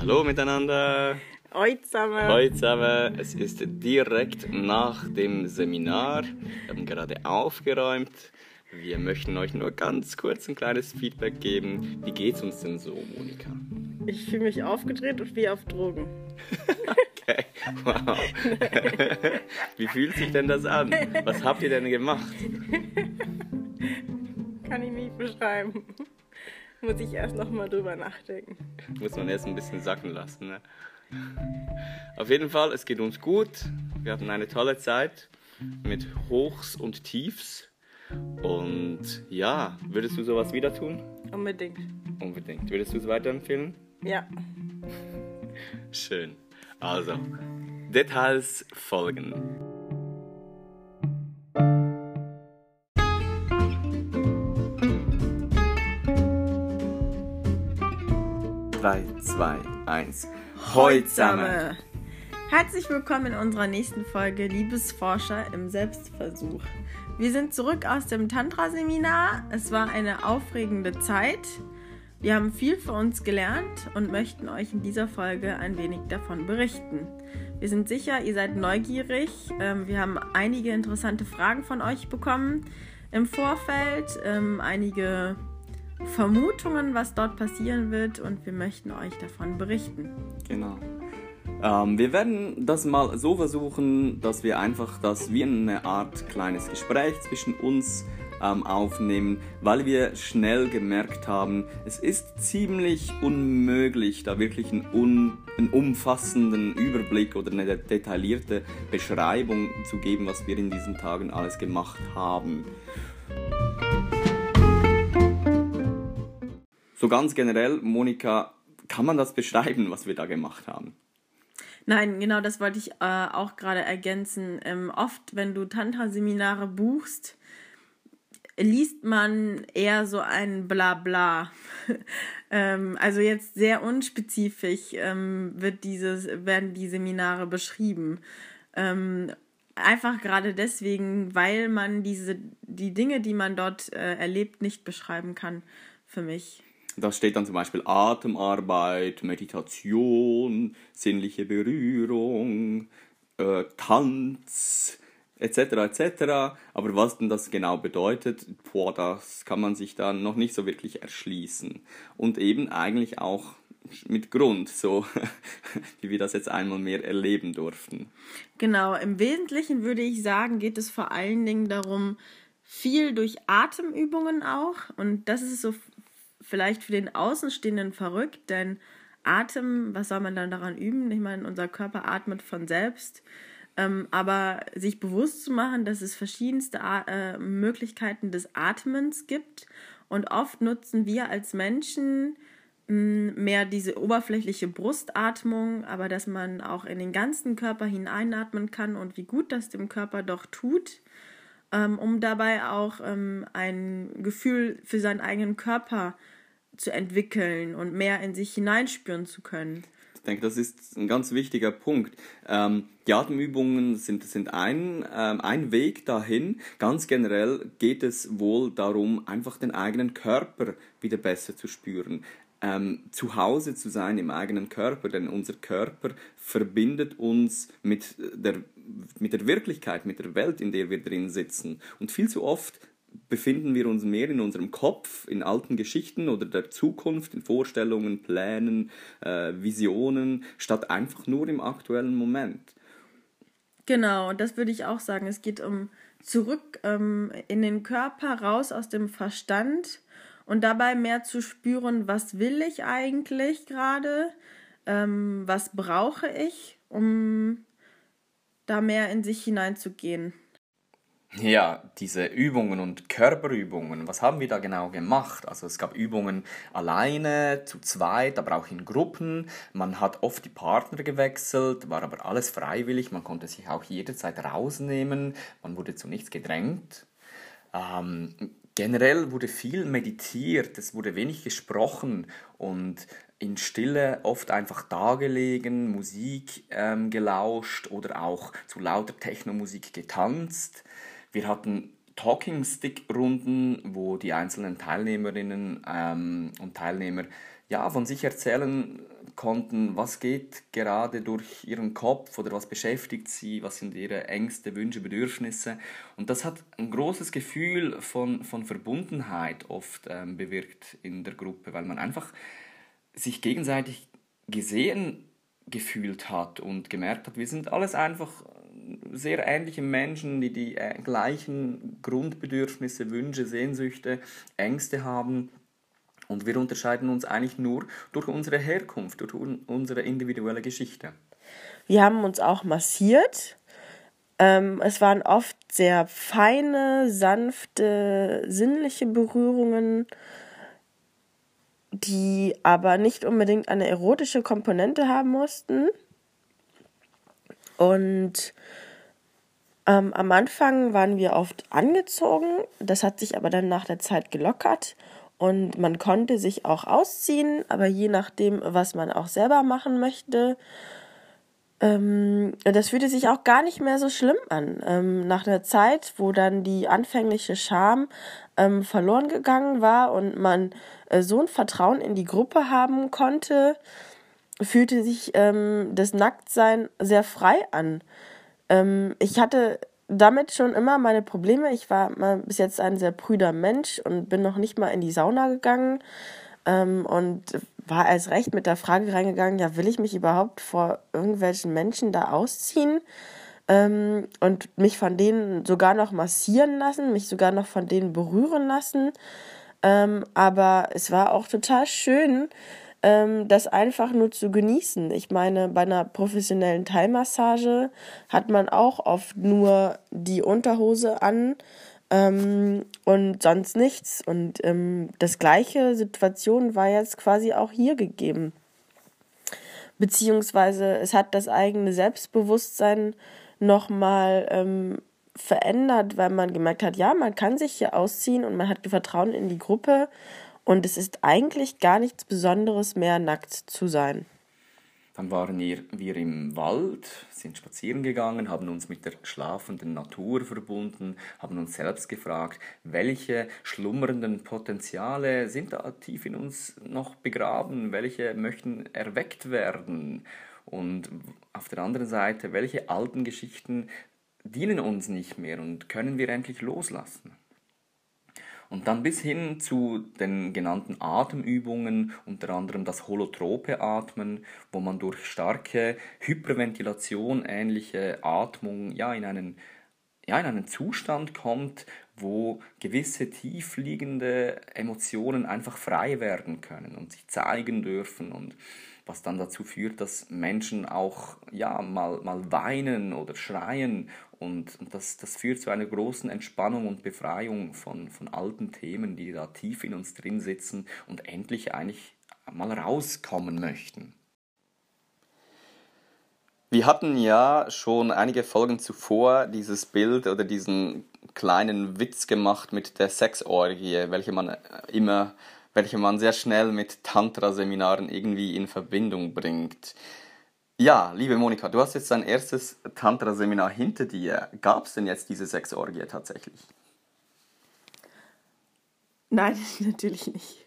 Hallo miteinander. Hallo zusammen. Hallo zusammen. Es ist direkt nach dem Seminar. Wir haben gerade aufgeräumt. Wir möchten euch nur ganz kurz ein kleines Feedback geben. Wie geht's uns denn so, Monika? Ich fühle mich aufgedreht und wie auf Drogen. okay, wow. wie fühlt sich denn das an? Was habt ihr denn gemacht? Kann ich nicht beschreiben. Muss ich erst nochmal drüber nachdenken. Muss man erst ein bisschen sacken lassen. Ne? Auf jeden Fall, es geht uns gut. Wir hatten eine tolle Zeit mit Hochs und Tiefs. Und ja, würdest du sowas wieder tun? Unbedingt. Unbedingt. Würdest du es weiterempfehlen? Ja. Schön. Also, Details folgen. 2, 1. Hoi zusammen! Herzlich willkommen in unserer nächsten Folge Liebesforscher im Selbstversuch. Wir sind zurück aus dem Tantra-Seminar. Es war eine aufregende Zeit. Wir haben viel für uns gelernt und möchten euch in dieser Folge ein wenig davon berichten. Wir sind sicher, ihr seid neugierig. Ähm, wir haben einige interessante Fragen von euch bekommen im Vorfeld, ähm, einige Vermutungen, was dort passieren wird und wir möchten euch davon berichten. Genau. Ähm, wir werden das mal so versuchen, dass wir einfach das wie eine Art kleines Gespräch zwischen uns ähm, aufnehmen, weil wir schnell gemerkt haben, es ist ziemlich unmöglich, da wirklich einen, un, einen umfassenden Überblick oder eine detaillierte Beschreibung zu geben, was wir in diesen Tagen alles gemacht haben. So ganz generell, Monika, kann man das beschreiben, was wir da gemacht haben? Nein, genau das wollte ich äh, auch gerade ergänzen. Ähm, oft, wenn du Tantra-Seminare buchst, liest man eher so ein Blabla. ähm, also jetzt sehr unspezifisch ähm, wird dieses, werden die Seminare beschrieben. Ähm, einfach gerade deswegen, weil man diese, die Dinge, die man dort äh, erlebt, nicht beschreiben kann für mich. Da steht dann zum Beispiel Atemarbeit, Meditation, sinnliche Berührung, äh, Tanz, etc. etc. Aber was denn das genau bedeutet, boah, das kann man sich dann noch nicht so wirklich erschließen. Und eben eigentlich auch mit Grund, so wie wir das jetzt einmal mehr erleben durften. Genau, im Wesentlichen würde ich sagen, geht es vor allen Dingen darum, viel durch Atemübungen auch. Und das ist so vielleicht für den Außenstehenden verrückt, denn Atem, was soll man dann daran üben? Ich meine, unser Körper atmet von selbst. Ähm, aber sich bewusst zu machen, dass es verschiedenste äh, Möglichkeiten des Atmens gibt. Und oft nutzen wir als Menschen mh, hm, mehr diese oberflächliche Brustatmung, aber dass man auch in den ganzen Körper hineinatmen kann und wie gut das dem Körper doch tut, ähm, um dabei auch ähm, ein Gefühl für seinen eigenen Körper zu zu entwickeln und mehr in sich hineinspüren zu können. Ich denke, das ist ein ganz wichtiger Punkt. Ähm, die Atemübungen sind, sind ein, ähm, ein Weg dahin. Ganz generell geht es wohl darum, einfach den eigenen Körper wieder besser zu spüren. Ähm, zu Hause zu sein im eigenen Körper, denn unser Körper verbindet uns mit der, mit der Wirklichkeit, mit der Welt, in der wir drin sitzen. Und viel zu oft befinden wir uns mehr in unserem Kopf, in alten Geschichten oder der Zukunft, in Vorstellungen, Plänen, äh, Visionen, statt einfach nur im aktuellen Moment. Genau, das würde ich auch sagen. Es geht um zurück ähm, in den Körper, raus aus dem Verstand und dabei mehr zu spüren, was will ich eigentlich gerade, ähm, was brauche ich, um da mehr in sich hineinzugehen. Ja, diese Übungen und Körperübungen, was haben wir da genau gemacht? Also es gab Übungen alleine, zu zweit, aber auch in Gruppen. Man hat oft die Partner gewechselt, war aber alles freiwillig, man konnte sich auch jederzeit rausnehmen, man wurde zu nichts gedrängt. Ähm, generell wurde viel meditiert, es wurde wenig gesprochen und in Stille oft einfach dagelegen, Musik ähm, gelauscht oder auch zu lauter Technomusik getanzt. Wir hatten Talking Stick Runden, wo die einzelnen Teilnehmerinnen ähm, und Teilnehmer ja, von sich erzählen konnten, was geht gerade durch ihren Kopf oder was beschäftigt sie, was sind ihre Ängste, Wünsche, Bedürfnisse. Und das hat ein großes Gefühl von, von Verbundenheit oft ähm, bewirkt in der Gruppe, weil man einfach sich gegenseitig gesehen gefühlt hat und gemerkt hat, wir sind alles einfach sehr ähnliche Menschen, die die äh, gleichen Grundbedürfnisse, Wünsche, Sehnsüchte, Ängste haben und wir unterscheiden uns eigentlich nur durch unsere Herkunft, durch unsere individuelle Geschichte. Wir haben uns auch massiert. Ähm, es waren oft sehr feine, sanfte, sinnliche Berührungen, die aber nicht unbedingt eine erotische Komponente haben mussten. Und ähm, am Anfang waren wir oft angezogen, das hat sich aber dann nach der Zeit gelockert und man konnte sich auch ausziehen, aber je nachdem, was man auch selber machen möchte. Ähm, das fühlte sich auch gar nicht mehr so schlimm an. Ähm, nach einer Zeit, wo dann die anfängliche Scham ähm, verloren gegangen war und man äh, so ein Vertrauen in die Gruppe haben konnte, fühlte sich ähm, das Nacktsein sehr frei an. Ähm, ich hatte damit schon immer meine Probleme. Ich war mal bis jetzt ein sehr prüder Mensch und bin noch nicht mal in die Sauna gegangen ähm, und war als recht mit der Frage reingegangen, ja, will ich mich überhaupt vor irgendwelchen Menschen da ausziehen? Ähm, und mich von denen sogar noch massieren lassen, mich sogar noch von denen berühren lassen. Ähm, aber es war auch total schön, ähm, das einfach nur zu genießen. Ich meine, bei einer professionellen Thai-Massage hat man auch oft nur die Unterhose an ähm, und sonst nichts. Und ähm, das gleiche Situation war jetzt quasi auch hier gegeben. Beziehungsweise es hat das eigene Selbstbewusstsein nochmal ähm, verändert, weil man gemerkt hat, ja, man kann sich hier ausziehen und man hat Vertrauen in die Gruppe und es ist eigentlich gar nichts Besonderes mehr, nackt zu sein. Dann waren wir im Wald, sind spazieren gegangen, haben uns mit der schlafenden Natur verbunden, haben uns selbst gefragt, welche schlummernden Potenziale sind da tief in uns noch begraben, welche möchten erweckt werden und auf der anderen Seite, welche alten Geschichten dienen uns nicht mehr und können wir endlich loslassen. Und dann bis hin zu den genannten Atemübungen, unter anderem das holotrope Atmen, wo man durch starke Hyperventilation ähnliche Atmung ja, in, einen, ja, in einen Zustand kommt, wo gewisse tiefliegende Emotionen einfach frei werden können und sich zeigen dürfen und was dann dazu führt, dass Menschen auch ja, mal, mal weinen oder schreien und, und das, das führt zu einer großen Entspannung und Befreiung von, von alten Themen, die da tief in uns drin sitzen und endlich eigentlich mal rauskommen möchten. Wir hatten ja schon einige Folgen zuvor dieses Bild oder diesen kleinen Witz gemacht mit der Sexorgie, welche man immer, welche man sehr schnell mit Tantra-Seminaren irgendwie in Verbindung bringt. Ja, liebe Monika, du hast jetzt dein erstes Tantra-Seminar hinter dir. Gab es denn jetzt diese Sexorgie tatsächlich? Nein, natürlich nicht.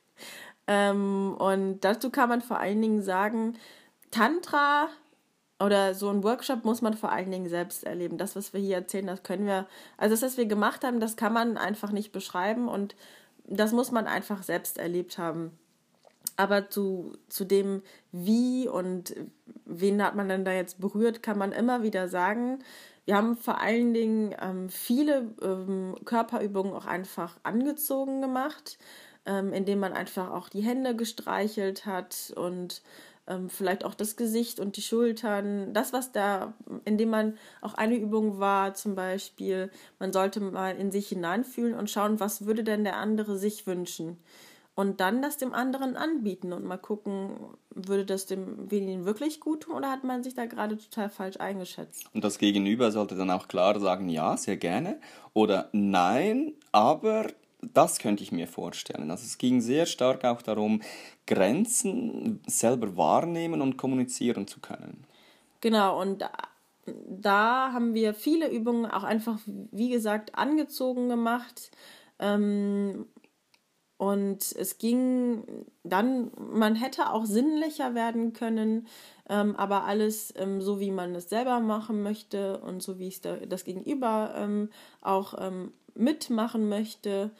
Ähm, und dazu kann man vor allen Dingen sagen, Tantra oder so ein Workshop muss man vor allen Dingen selbst erleben. Das, was wir hier erzählen, das können wir, also das, was wir gemacht haben, das kann man einfach nicht beschreiben und das muss man einfach selbst erlebt haben. Aber zu, zu dem, wie und wen hat man denn da jetzt berührt, kann man immer wieder sagen. Wir haben vor allen Dingen ähm, viele ähm, Körperübungen auch einfach angezogen gemacht, ähm, indem man einfach auch die Hände gestreichelt hat und ähm, vielleicht auch das Gesicht und die Schultern. Das, was da, indem man auch eine Übung war, zum Beispiel, man sollte mal in sich hineinfühlen und schauen, was würde denn der andere sich wünschen und dann das dem anderen anbieten und mal gucken, würde das dem wenigen wirklich gut tun oder hat man sich da gerade total falsch eingeschätzt? Und das Gegenüber sollte dann auch klar sagen, ja, sehr gerne oder nein, aber das könnte ich mir vorstellen. Also es ging sehr stark auch darum, Grenzen selber wahrnehmen und kommunizieren zu können. Genau, und da, haben wir viele Übungen auch einfach, wie gesagt, angezogen gemacht. Ähm, Und es ging dann, man hätte auch sinnlicher werden können, ähm, aber alles ähm, so, wie man es selber machen möchte und so, wie es da, das Gegenüber ähm, auch ähm, mitmachen möchte.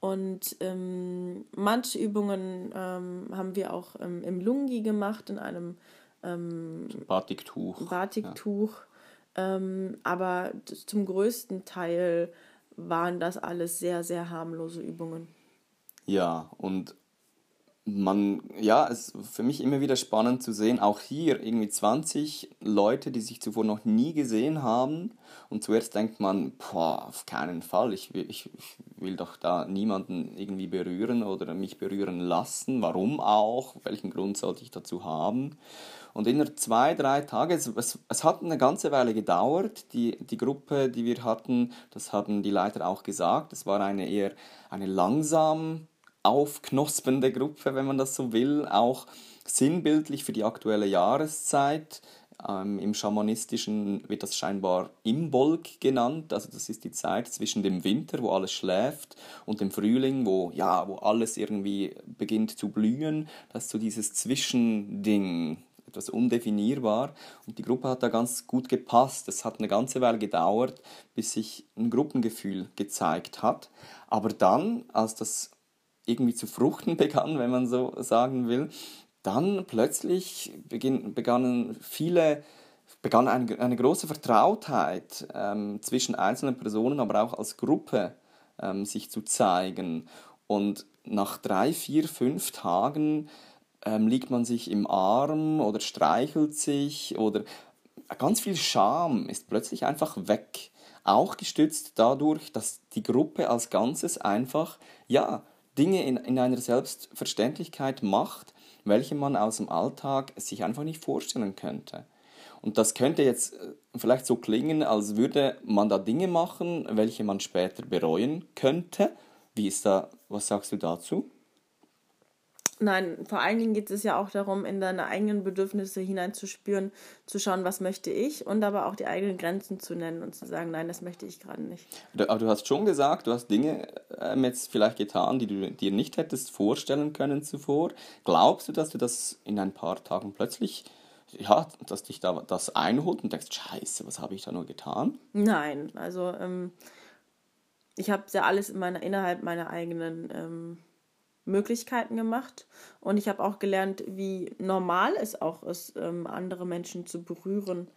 Und ähm, manche Übungen ähm, haben wir auch im Lungi gemacht, in einem Batiktuch. Batiktuch. Ja. aber zum größten Teil waren das alles sehr, sehr harmlose Übungen. Ja, und man, ja, es ist für mich immer wieder spannend zu sehen, auch hier irgendwie 20 Leute, die sich zuvor noch nie gesehen haben. Und zuerst denkt man, boah, auf keinen Fall, ich will, ich, ich will doch da niemanden irgendwie berühren oder mich berühren lassen. Warum auch? Welchen Grund sollte ich dazu haben? Und innerhalb zwei, drei Tage, es, es, es, hat eine ganze Weile gedauert, die, die Gruppe, die wir hatten, das haben die Leiter auch gesagt, es war eine eher eine langsam aufknospende Gruppe, wenn man das so will, auch sinnbildlich für die aktuelle Jahreszeit. Ähm, Im Schamanistischen wird das scheinbar Imbolg genannt, also das ist die Zeit zwischen dem Winter, wo alles schläft, und dem Frühling, wo, ja, wo alles irgendwie beginnt zu blühen. Das ist so dieses Zwischending, etwas undefinierbar. Und die Gruppe hat da ganz gut gepasst. Es hat eine ganze Weile gedauert, bis sich ein Gruppengefühl gezeigt hat. Aber dann, als das irgendwie zu fruchten begann, wenn man so sagen will, dann plötzlich beginn, begannen viele, begann eine, eine große Vertrautheit ähm, zwischen einzelnen Personen, aber auch als Gruppe ähm, sich zu zeigen. Und nach drei, vier, fünf Tagen ähm, liegt man sich im Arm oder streichelt sich oder ganz viel Scham ist plötzlich einfach weg. Auch gestützt dadurch, dass die Gruppe als Ganzes einfach, ja, Dinge in, in einer Selbstverständlichkeit macht, welche man aus dem Alltag sich einfach nicht vorstellen könnte. Und das könnte jetzt äh, vielleicht so klingen, als würde man da Dinge machen, welche man später bereuen könnte. Wie ist da, was sagst du dazu? Nein, vor allen Dingen geht es ja auch darum, in deine eigenen Bedürfnisse hineinzuspüren, zu schauen, was möchte ich und aber auch die eigenen Grenzen zu nennen und zu sagen, nein, das möchte ich gerade nicht. Aber du hast schon gesagt, du hast Dinge ähm, jetzt vielleicht getan, die du dir nicht hättest vorstellen können zuvor. Glaubst du, dass du das in ein paar Tagen plötzlich ja, dass dich da das einholt und denkst, scheiße, was habe ich da nur getan? Nein, also ähm, ich habe ja alles in meiner, innerhalb meiner eigenen ähm, Möglichkeiten gemacht. Und ich habe auch gelernt, wie normal es auch ist, ähm, andere Menschen zu berühren.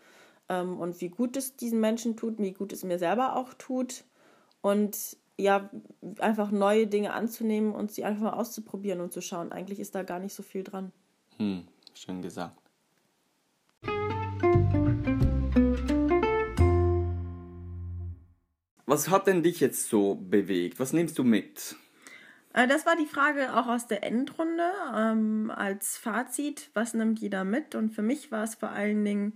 Ähm, und wie gut es diesen Menschen tut, wie gut es mir selber auch tut. Und ja, einfach neue Dinge anzunehmen und sie einfach mal auszuprobieren und zu schauen. Eigentlich ist da gar nicht so viel dran. Hm, schön gesagt. Was hat denn dich jetzt so bewegt? Was nimmst du mit? Äh, das war die Frage auch aus der Endrunde ähm, als Fazit. Was nimmt jeder mit? Und für mich war es vor allen Dingen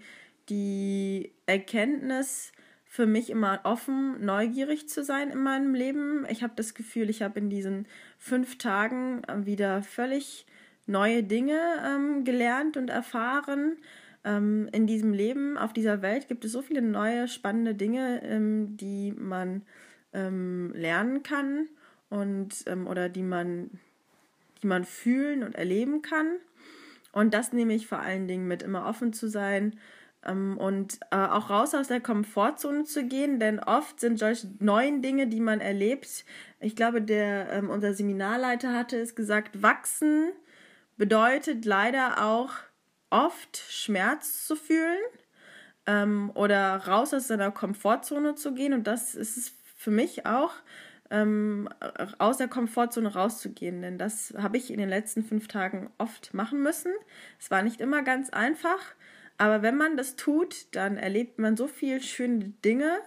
die Erkenntnis, für mich immer offen, neugierig zu sein in meinem Leben. Ich habe das Gefühl, ich habe in diesen fünf Tagen äh, wieder völlig neue Dinge ähm, gelernt und erfahren. Ähm, in diesem Leben, auf dieser Welt gibt es so viele neue, spannende Dinge, ähm, die man ähm, lernen kann und ähm, oder die man, die man fühlen und erleben kann. Und das nehme ich vor allen Dingen mit, immer offen zu sein ähm, und äh, auch raus aus der Komfortzone zu gehen, denn oft sind solche neuen Dinge, die man erlebt. Ich glaube, der ähm, unser Seminarleiter hatte es gesagt, wachsen bedeutet leider auch oft Schmerz zu fühlen ähm, oder raus aus seiner Komfortzone zu gehen. Und das ist es für mich auch ähm, aus der Komfortzone rauszugehen. Denn das habe ich in den letzten fünf Tagen oft machen müssen. Es war nicht immer ganz einfach, aber wenn man das tut, dann erlebt man so viel schöne Dinge.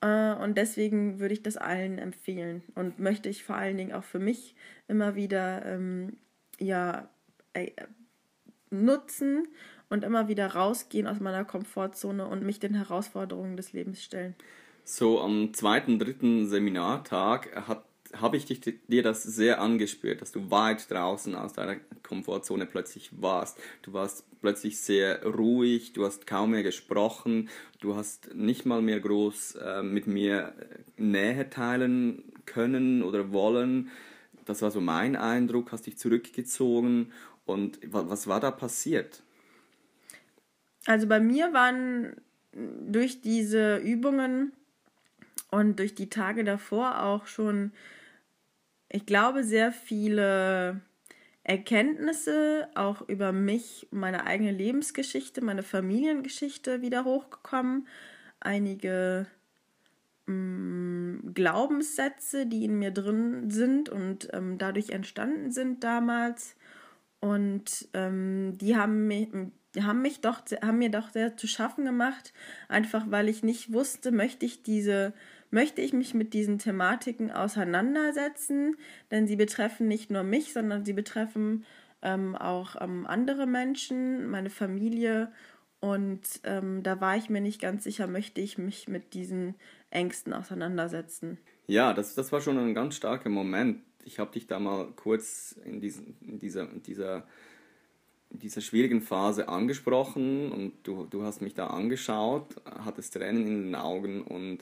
Äh, und deswegen würde ich das allen empfehlen und möchte ich vor allen Dingen auch für mich immer wieder ähm, ja, äh, nutzen und immer wieder rausgehen aus meiner Komfortzone und mich den Herausforderungen des Lebens stellen so am zweiten, dritten Seminartag habe ich dich, dir das sehr angespürt, dass du weit draußen aus deiner Komfortzone plötzlich warst. Du warst plötzlich sehr ruhig, du hast kaum mehr gesprochen, du hast nicht mal mehr groß äh, mit mir Nähe teilen können oder wollen. das war so mein Eindruck, hast dich zurückgezogen und was war da passiert? Also bei mir waren durch diese Übungen und durch die Tage davor auch schon, ich glaube, sehr viele Erkenntnisse auch über mich, meine eigene Lebensgeschichte, meine Familiengeschichte wieder hochgekommen. Einige mh, mm, Glaubenssätze, die in mir drin sind und ähm, dadurch entstanden sind damals. Und ähm, die haben mich, haben mich doch, haben mir doch sehr zu schaffen gemacht, einfach weil ich nicht wusste, möchte ich diese, möchte ich mich mit diesen Thematiken auseinandersetzen, denn sie betreffen nicht nur mich, sondern sie betreffen ähm, auch ähm, andere Menschen, meine Familie und ähm, da war ich mir nicht ganz sicher, möchte ich mich mit diesen Ängsten auseinandersetzen. Ja, das, das war schon ein ganz starker Moment. Ich habe dich da mal kurz in, diesen, in dieser, in dieser in dieser schwierigen Phase angesprochen und du, du hast mich da angeschaut, hattest Tränen in den Augen und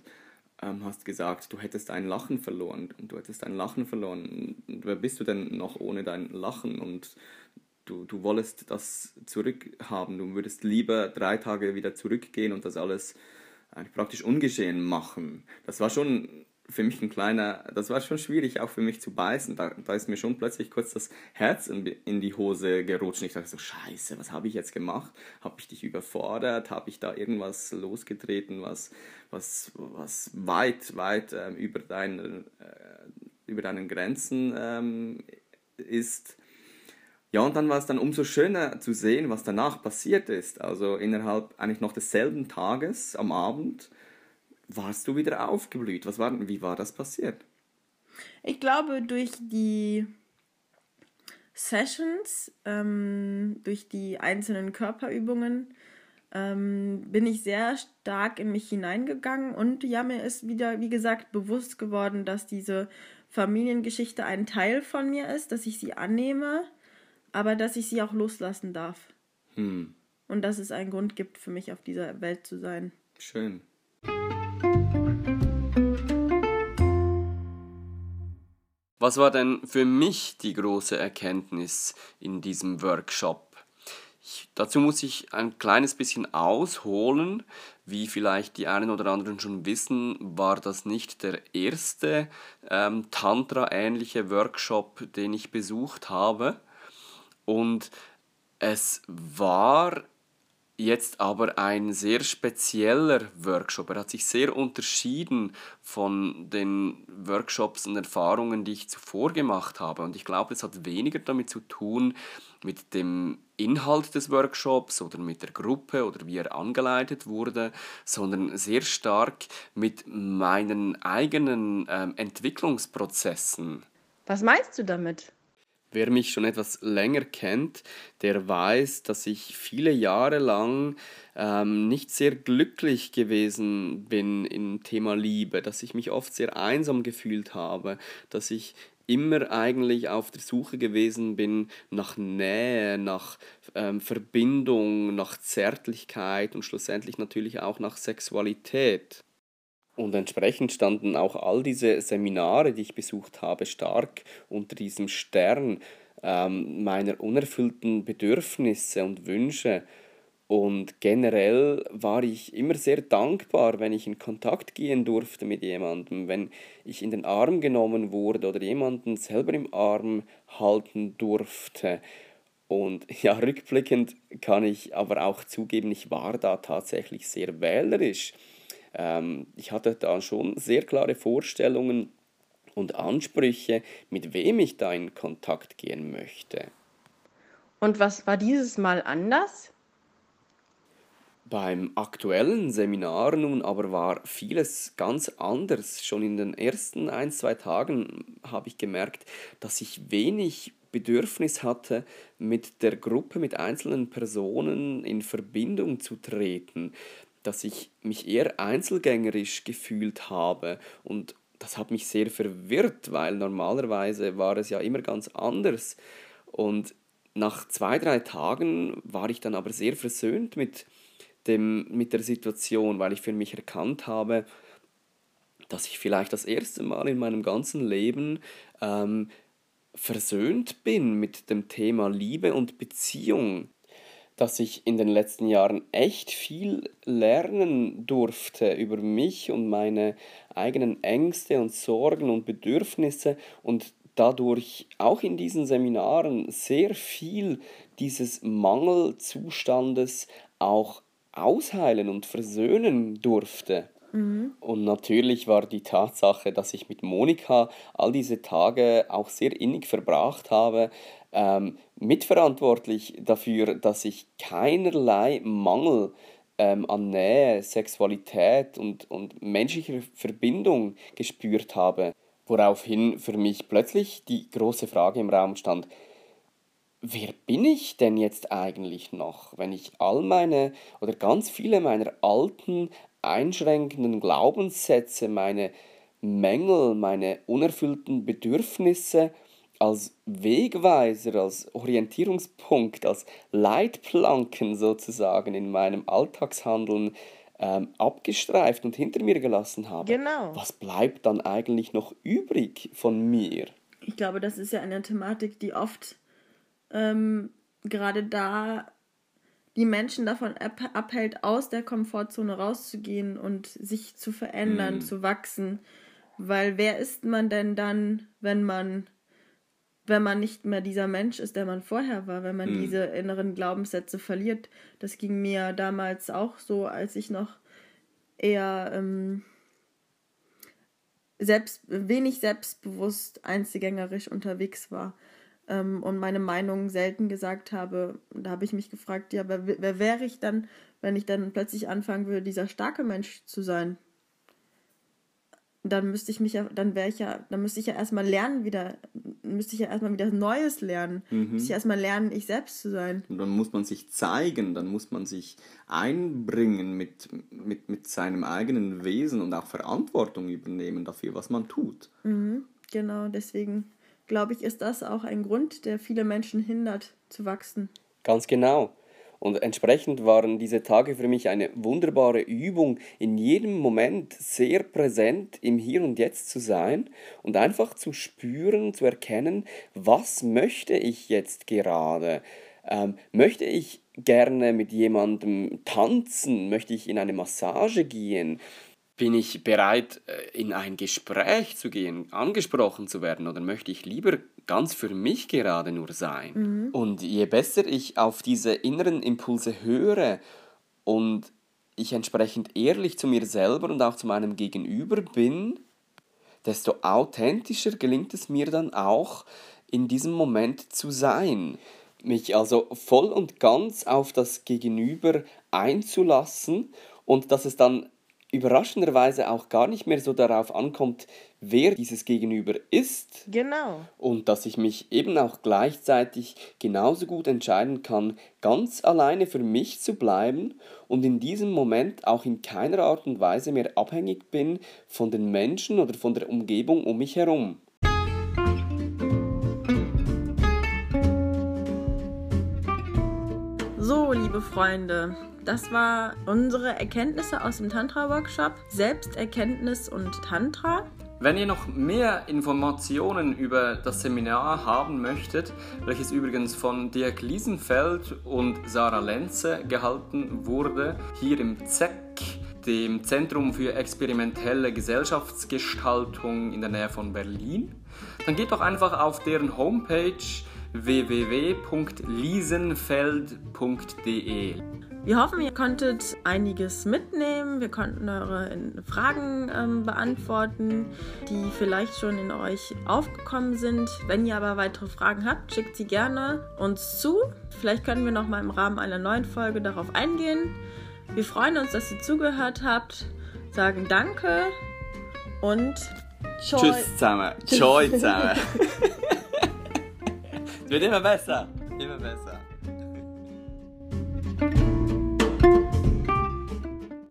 ähm, hast gesagt, du hättest ein Lachen verloren und du hättest ein Lachen verloren. Wer bist du denn noch ohne dein Lachen? Und du, du wolltest das zurückhaben, du würdest lieber drei Tage wieder zurückgehen und das alles eigentlich praktisch ungeschehen machen. Das war schon für mich ein kleiner, das war schon schwierig auch für mich zu beißen. Da, da ist mir schon plötzlich kurz das Herz in, in die Hose gerutscht. Ich dachte so, scheiße, was habe ich jetzt gemacht? Habe ich dich überfordert? Habe ich da irgendwas losgetreten, was, was, was weit, weit ähm, über, deine, äh, über deinen Grenzen ähm, ist? Ja, und dann war es dann umso schöner zu sehen, was danach passiert ist. Also innerhalb eigentlich noch desselben Tages am Abend warst du wieder aufgeblüht. Was war, wie war das passiert? Ich glaube, durch die Sessions, ähm, durch die einzelnen Körperübungen, ähm, bin ich sehr stark in mich hineingegangen und ja, mir ist wieder, wie gesagt, bewusst geworden, dass diese Familiengeschichte ein Teil von mir ist, dass ich sie annehme, aber dass ich sie auch loslassen darf. Hm. Und dass es einen Grund gibt für mich auf dieser Welt zu sein. Schön. Was war denn für mich die große Erkenntnis in diesem Workshop? Ich, dazu muss ich ein kleines bisschen ausholen. Wie vielleicht die einen oder anderen schon wissen, war das nicht der erste ähm, Tantra-ähnliche Workshop, den ich besucht habe. Und es war jetzt aber ein sehr spezieller Workshop. Er hat sich sehr unterschieden von den Workshops und Erfahrungen, die ich zuvor gemacht habe. Und ich glaube, es hat weniger damit zu tun, mit dem Inhalt des Workshops oder mit der Gruppe oder wie er angeleitet wurde, sondern sehr stark mit meinen eigenen ähm, Entwicklungsprozessen. Was meinst du damit? Wer mich schon etwas länger kennt, der weiß, dass ich viele Jahre lang ähm, nicht sehr glücklich gewesen bin im Thema Liebe, dass ich mich oft sehr einsam gefühlt habe, dass ich immer eigentlich auf der Suche gewesen bin nach Nähe, nach ähm, Verbindung, nach Zärtlichkeit und schlussendlich natürlich auch nach Sexualität. Und entsprechend standen auch all diese Seminare, die ich besucht habe, stark unter diesem Stern ähm, meiner unerfüllten Bedürfnisse und Wünsche. Und generell war ich immer sehr dankbar, wenn ich in Kontakt gehen durfte mit jemandem, wenn ich in den Arm genommen wurde oder jemanden selber im Arm halten durfte. Und ja, rückblickend kann ich aber auch zugeben, ich war da tatsächlich sehr wählerisch ähm, ich hatte da schon sehr klare Vorstellungen und Ansprüche, mit wem ich da in Kontakt gehen möchte. Und was war dieses Mal anders? Beim aktuellen Seminar nun aber war vieles ganz anders. Schon in den ersten ein, zwei Tagen habe ich gemerkt, dass ich wenig Bedürfnis hatte, mit der Gruppe, mit einzelnen Personen in Verbindung zu treten dass ich mich eher einzelgängerisch gefühlt habe und das hat mich sehr verwirrt, weil normalerweise war es ja immer ganz anders. Und nach zwei, drei Tagen war ich dann aber sehr versöhnt mit, dem, mit der Situation, weil ich für mich erkannt habe, dass ich vielleicht das erste Mal in meinem ganzen Leben ähm, versöhnt bin mit dem Thema Liebe und Beziehung, dass ich in den letzten Jahren echt viel lernen durfte über mich und meine eigenen Ängste und Sorgen und Bedürfnisse und dadurch auch in diesen Seminaren sehr viel dieses Mangelzustandes auch ausheilen und versöhnen durfte. Mhm. Und natürlich war die Tatsache, dass ich mit Monika all diese Tage auch sehr innig verbracht habe, ähm, mitverantwortlich dafür, dass ich keinerlei Mangel ähm, an Nähe, Sexualität und, und menschlicher Verbindung gespürt habe. Woraufhin für mich plötzlich die große Frage im Raum stand, wer bin ich denn jetzt eigentlich noch, wenn ich all meine oder ganz viele meiner alten einschränkenden Glaubenssätze, meine Mängel, meine unerfüllten Bedürfnisse als Wegweiser, als Orientierungspunkt, als Leitplanken sozusagen in meinem Alltagshandeln ähm, abgestreift und hinter mir gelassen habe. Genau. Was bleibt dann eigentlich noch übrig von mir? Ich glaube, das ist ja eine Thematik, die oft ähm, gerade da die Menschen davon abhält, aus der Komfortzone rauszugehen und sich zu verändern, mm. zu wachsen. Weil wer ist man denn dann, wenn man, wenn man nicht mehr dieser Mensch ist, der man vorher war, wenn man mm. diese inneren Glaubenssätze verliert? Das ging mir damals auch so, als ich noch eher ähm, selbst, wenig selbstbewusst einzelgängerisch unterwegs war ähm, und meine Meinung selten gesagt habe. Da habe ich mich gefragt, ja, wer, wer wäre ich dann, wenn ich dann plötzlich anfangen würde, dieser starke Mensch zu sein? Dann müsste ich mich ja, dann wäre ich ja, dann müsste ich ja erstmal lernen wieder, müsste ich ja erstmal wieder Neues lernen. Mhm. Müsste ich erstmal lernen, ich selbst zu sein. Und dann muss man sich zeigen, dann muss man sich einbringen mit, mit, mit seinem eigenen Wesen und auch Verantwortung übernehmen dafür, was man tut. Mhm, genau, deswegen glaube ich, ist das auch ein Grund, der viele Menschen hindert zu wachsen. Ganz genau. Und entsprechend waren diese Tage für mich eine wunderbare Übung, in jedem Moment sehr präsent im Hier und Jetzt zu sein und einfach zu spüren, zu erkennen, was möchte ich jetzt gerade. Ähm, möchte ich gerne mit jemandem tanzen? Möchte ich in eine Massage gehen? Bin ich bereit, äh, in ein Gespräch zu gehen, angesprochen zu werden oder möchte ich lieber ganz für mich gerade nur sein? Mhm. Und je besser ich auf diese inneren Impulse höre und ich entsprechend ehrlich zu mir selber und auch zu meinem Gegenüber bin, desto authentischer gelingt es mir dann auch, in diesem Moment zu sein. Mich also voll und ganz auf das Gegenüber einzulassen und dass es dann überraschenderweise auch gar nicht mehr so darauf ankommt, wer dieses Gegenüber ist. Genau. Und dass ich mich eben auch gleichzeitig genauso gut entscheiden kann, ganz alleine für mich zu bleiben und in diesem Moment auch in keiner Art und Weise mehr abhängig bin von den Menschen oder von der Umgebung um mich herum. Freunde, das war unsere Erkenntnisse aus dem Tantra-Workshop. Selbsterkenntnis und Tantra. Wenn ihr noch mehr Informationen über das Seminar haben möchtet, welches übrigens von Dirk Liesenfeld und Sarah Lenze gehalten wurde, hier im ZEC, dem Zentrum für experimentelle Gesellschaftsgestaltung in der Nähe von Berlin, dann geht doch einfach auf deren Homepage www.liesenfeld.de. Wir hoffen, ihr konntet einiges mitnehmen. Wir konnten eure Fragen ähm, beantworten, die vielleicht schon in euch aufgekommen sind. Wenn ihr aber weitere Fragen habt, schickt sie gerne uns zu. Vielleicht können wir noch mal im Rahmen einer neuen Folge darauf eingehen. Wir freuen uns, dass ihr zugehört habt, sagen Danke und. Tschüss zusammen. Joy zusammen. Wird immer besser. Immer besser.